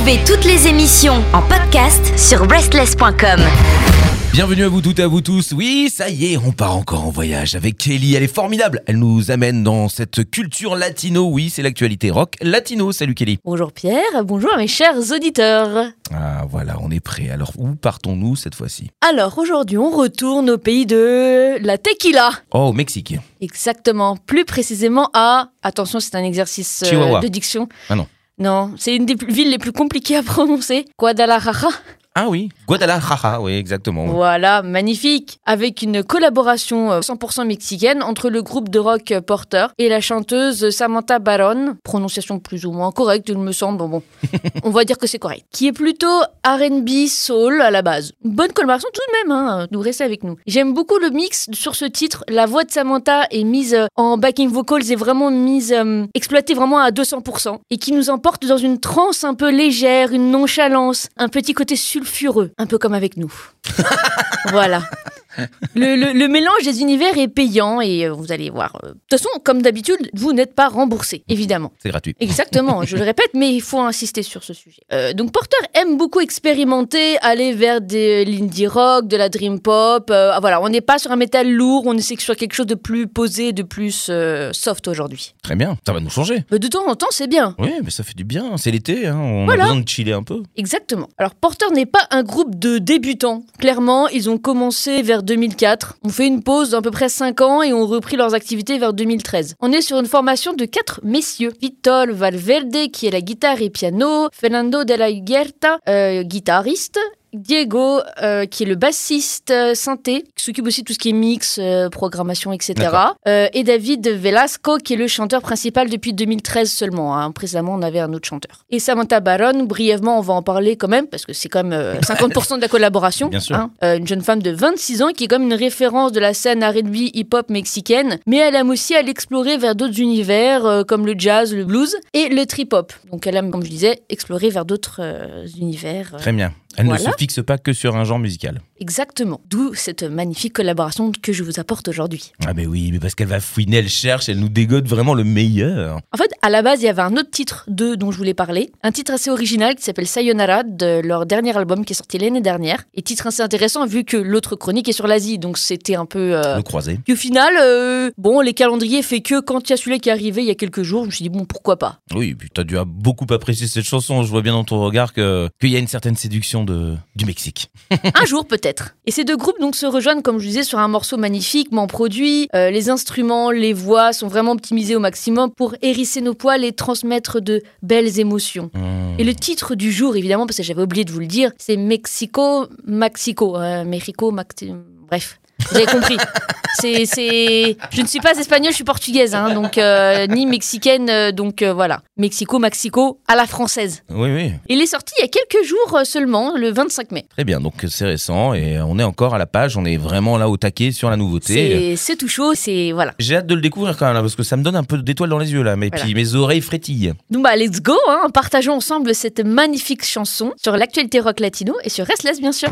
Retrouvez toutes les émissions en podcast sur restless.com. Bienvenue à vous toutes et à vous tous. Oui, ça y est, on part encore en voyage avec Kelly. Elle est formidable. Elle nous amène dans cette culture latino. Oui, c'est l'actualité rock latino. Salut Kelly. Bonjour Pierre, bonjour à mes chers auditeurs. Ah voilà, on est prêt. Alors où partons-nous cette fois-ci? Alors aujourd'hui, on retourne au pays de la tequila. Oh, au Mexique. Exactement, plus précisément à attention, c'est un exercice euh, Chihuahua. de diction. Ah non. Non, c'est une des villes les plus compliquées à prononcer. Guadalajara. Ah oui, Guadalajara, oui, exactement. Voilà, magnifique. Avec une collaboration euh, 100% mexicaine entre le groupe de rock euh, Porter et la chanteuse Samantha Baron. Prononciation plus ou moins correcte, il me semble. Bon, on va dire que c'est correct. Qui est plutôt R&B soul à la base. Bonne collaboration tout de même, hein. Nous restez avec nous. J'aime beaucoup le mix sur ce titre. La voix de Samantha est mise euh, en backing vocals et vraiment mise, euh, exploitée vraiment à 200%. Et qui nous emporte dans une transe un peu légère, une nonchalance, un petit côté sulfureux, un peu comme avec nous. voilà. Le, le- le mélange des univers est payant et euh, vous allez voir. euh, De toute façon, comme d'habitude, vous n'êtes pas remboursé, évidemment. C'est gratuit. Exactement, je le répète, mais il faut insister sur ce sujet. Euh, donc Porter aime beaucoup expérimenter, aller vers de l'indie rock, de la dream pop. euh, ah, voilà, on n'est pas sur un métal lourd, on est sur quelque chose de plus posé, de plus euh, soft aujourd'hui. Très bien, ça va nous changer. Mais de temps en temps, c'est bien. Oui, mais ça fait du bien. C'est l'été, hein. on Voilà. a besoin de chiller un peu. Exactement. Alors Porter n'est pas un groupe de débutants. Clairement, ils ont commencé vers 2004. On fait une pause d'à peu près 5 ans et ont repris leurs activités vers 2013. On est sur une formation de quatre messieurs. Vitor Valverde qui est la guitare et piano, Fernando de la Huerta, euh, guitariste, Diego, euh, qui est le bassiste euh, synthé, qui s'occupe aussi de tout ce qui est mix, euh, programmation, etc. Et David Velasco, qui est le chanteur principal depuis 2013 seulement. hein. Précédemment, on avait un autre chanteur. Et Samantha Baron, brièvement, on va en parler quand même, parce que c'est quand même euh, 50% de la collaboration. Bien sûr. hein. Une jeune femme de 26 ans qui est comme une référence de la scène R&B hip-hop mexicaine, mais elle aime aussi à l'explorer vers d'autres univers, comme le jazz, le blues et le trip-hop. Donc elle aime, comme je disais, explorer vers d'autres univers. Très bien. Elle ne se fixe pas que sur un genre musical. Exactement. D'où cette magnifique collaboration que je vous apporte aujourd'hui. Ah mais oui, mais parce qu'elle va fouiner, elle cherche, elle nous dégote vraiment le meilleur. En fait, à la base, il y avait un autre titre d'eux dont je voulais parler. Un titre assez original qui s'appelle Sayonara de leur dernier album qui est sorti l'année dernière. Et titre assez intéressant vu que l'autre chronique est sur l'Asie. Donc c'était un peu... euh, Le croisé. Puis au final, euh, bon, les calendriers fait que quand il y a celui qui est arrivé il y a quelques jours, je me suis dit, bon, pourquoi pas? Oui, puis t'as dû beaucoup apprécier cette chanson. Je vois bien dans ton regard qu'il y a une certaine séduction de du Mexique. Un jour peut-être. Et ces deux groupes donc se rejoignent, comme je disais, sur un morceau magnifiquement produit. Euh, les instruments, les voix sont vraiment optimisés au maximum pour hérisser nos poils et transmettre de belles émotions. Hmm. Et le titre du jour, évidemment, parce que j'avais oublié de vous le dire, c'est Mexico, Mexico, euh, Mexico, Maxi- bref. Vous avez compris. C'est, c'est... Je ne suis pas espagnole, je suis portugaise, hein, donc euh, ni mexicaine, euh, donc euh, voilà. Mexico, Mexico, à la française. Oui, oui. Il est sorti il y a quelques jours seulement, le 25 mai. Très bien, donc c'est récent et on est encore à la page, on est vraiment là au taquet sur la nouveauté. C'est, c'est tout chaud, c'est voilà. J'ai hâte de le découvrir quand même là, parce que ça me donne un peu d'étoiles dans les yeux là, mais Voilà. puis mes oreilles frétillent. Donc bah let's go, hein, partageons ensemble cette magnifique chanson sur l'actualité rock latino et sur Restless bien sûr.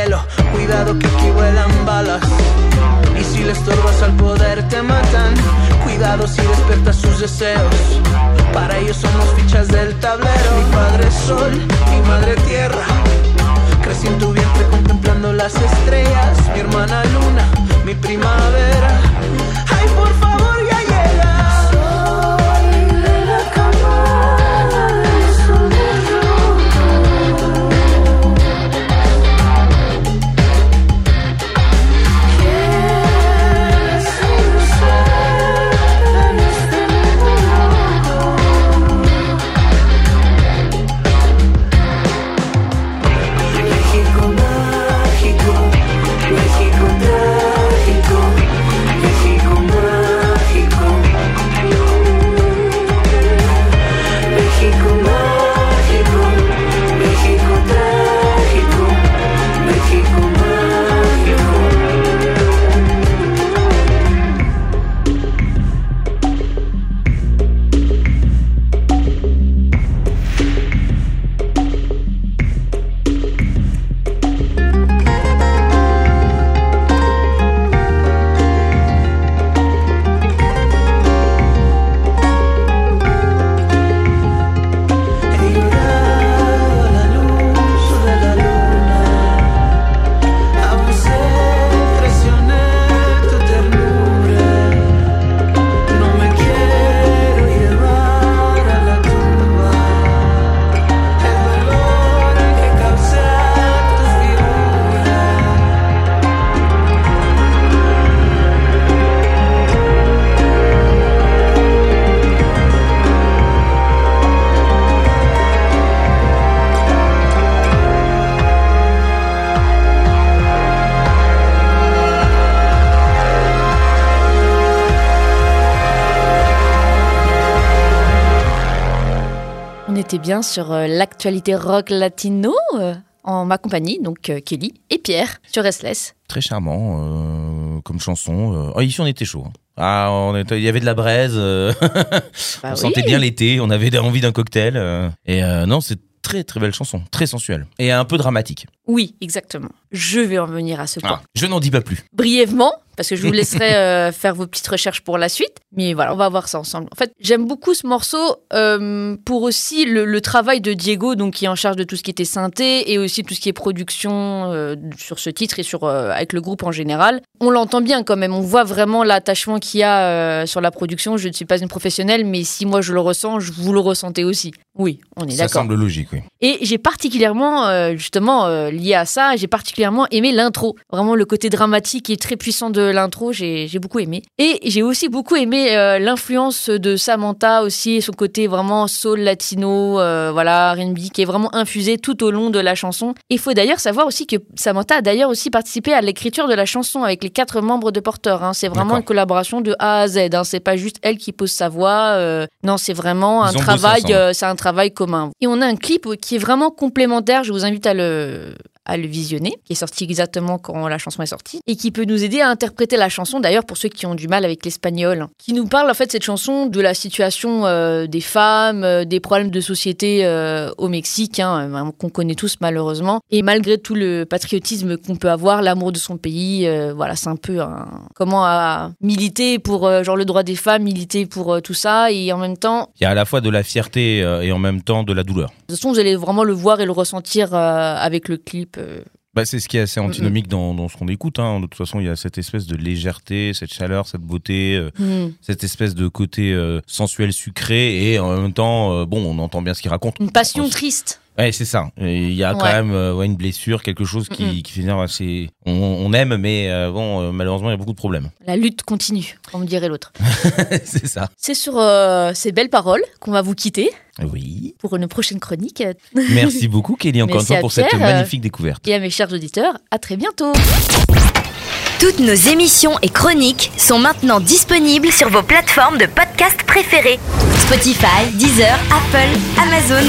Cuidado que aquí vuelan balas. Y si le estorbas al poder te matan. Cuidado si despiertas sus deseos. Para ellos somos fichas del tablero. Mi padre sol, mi madre tierra. Crecí en tu vientre contemplando las estrellas. Mi hermana luna, mi primavera. Bien sur euh, l'actualité rock latino euh, en ma compagnie, donc euh, Kelly et Pierre sur Restless. Très charmant euh, comme chanson. Oh, ici, on était chaud. hein. Ah, on était- il y avait de la braise. euh, Bah on oui. sentait bien l'été. On avait envie d'un cocktail. euh. Et non, c'est très très belle chanson, très sensuelle et un peu dramatique. Oui, exactement. Je vais en venir à ce point. Ah, je n'en dis pas plus. Brièvement, parce que je vous laisserai euh, faire vos petites recherches pour la suite. Mais voilà, on va voir ça ensemble. En fait, j'aime beaucoup ce morceau euh, pour aussi le, le travail de Diego, donc qui est en charge de tout ce qui était synthé et aussi tout ce qui est production euh, sur ce titre et sur avec le groupe en général. On l'entend bien quand même. On voit vraiment l'attachement qu'il y a sur la production. Je ne suis pas une professionnelle, mais si moi je le ressens, je vous le ressentez aussi. Oui, on est Ça d'accord. semble logique, oui. Et j'ai particulièrement, justement, lié à ça, j'ai particulièrement aimé l'intro. Vraiment, le côté dramatique et très puissant de l'intro, j'ai beaucoup aimé. Et j'ai aussi beaucoup aimé euh, l'influence de Samantha aussi, son côté vraiment soul latino, euh, voilà, R&B, qui est vraiment infusé tout au long de la chanson. Il faut d'ailleurs savoir aussi que Samantha a d'ailleurs aussi participé à l'écriture de la chanson avec les quatre membres de Porter. hein. C'est vraiment une collaboration de A à Z. Hein. C'est pas juste elle qui pose sa voix. euh, non, c'est vraiment Ils un travail. c'est un travail commun. Et on a un clip qui est vraiment complémentaire. Je vous invite à le à le visionner, qui est sorti exactement quand la chanson est sortie, et qui peut nous aider à interpréter la chanson, d'ailleurs pour ceux qui ont du mal avec l'espagnol, qui nous parle en fait cette chanson de la situation euh, des femmes, euh, des problèmes de société euh, au Mexique, hein, qu'on connaît tous malheureusement, et malgré tout le patriotisme qu'on peut avoir, l'amour de son pays, voilà, c'est un peu un, comment à militer pour genre le droit des femmes, militer pour tout ça, et en même temps, Il y a à la fois de la fierté et en même temps de la douleur. de toute façon, vous allez vraiment le voir et le ressentir avec le clip. Euh. Bah, c'est ce qui est assez antinomique dans, dans ce qu'on écoute. hein. De toute façon, il y a cette espèce de légèreté, cette chaleur, cette beauté, euh, Hmm. cette espèce de côté euh, sensuel sucré et en même temps, euh, bon, on entend bien ce qu'il raconte. Une passion On- triste. Ouais, c'est ça. Il y a quand Ouais. même euh, ouais, une blessure, quelque chose qui, qui fait dire, ouais, on, on aime, mais euh, bon, euh, malheureusement, il y a beaucoup de problèmes. La lutte continue, comme dirait l'autre. c'est ça. C'est sur euh, ces belles paroles qu'on va vous quitter Oui. pour une prochaine chronique. Merci beaucoup, Kelly, encore une fois, pour cette magnifique découverte. Et à mes chers auditeurs, à très bientôt. Toutes nos émissions et chroniques sont maintenant disponibles sur vos plateformes de podcast préférées. Spotify, Deezer, Apple, Amazon.